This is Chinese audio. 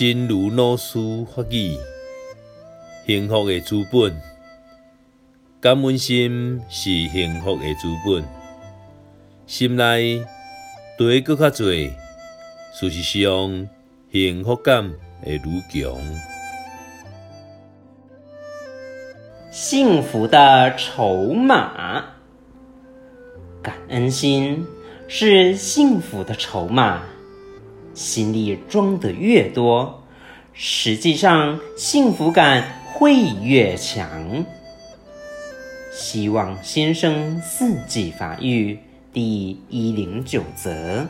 真如老师法语，幸福的资本，感恩心是幸福的资本。心内多阁较多，事实上幸福感会愈强。幸福的筹码，感恩心是幸福的筹码。心里装的越多，实际上幸福感会越强。希望先生四季发育第一零九则。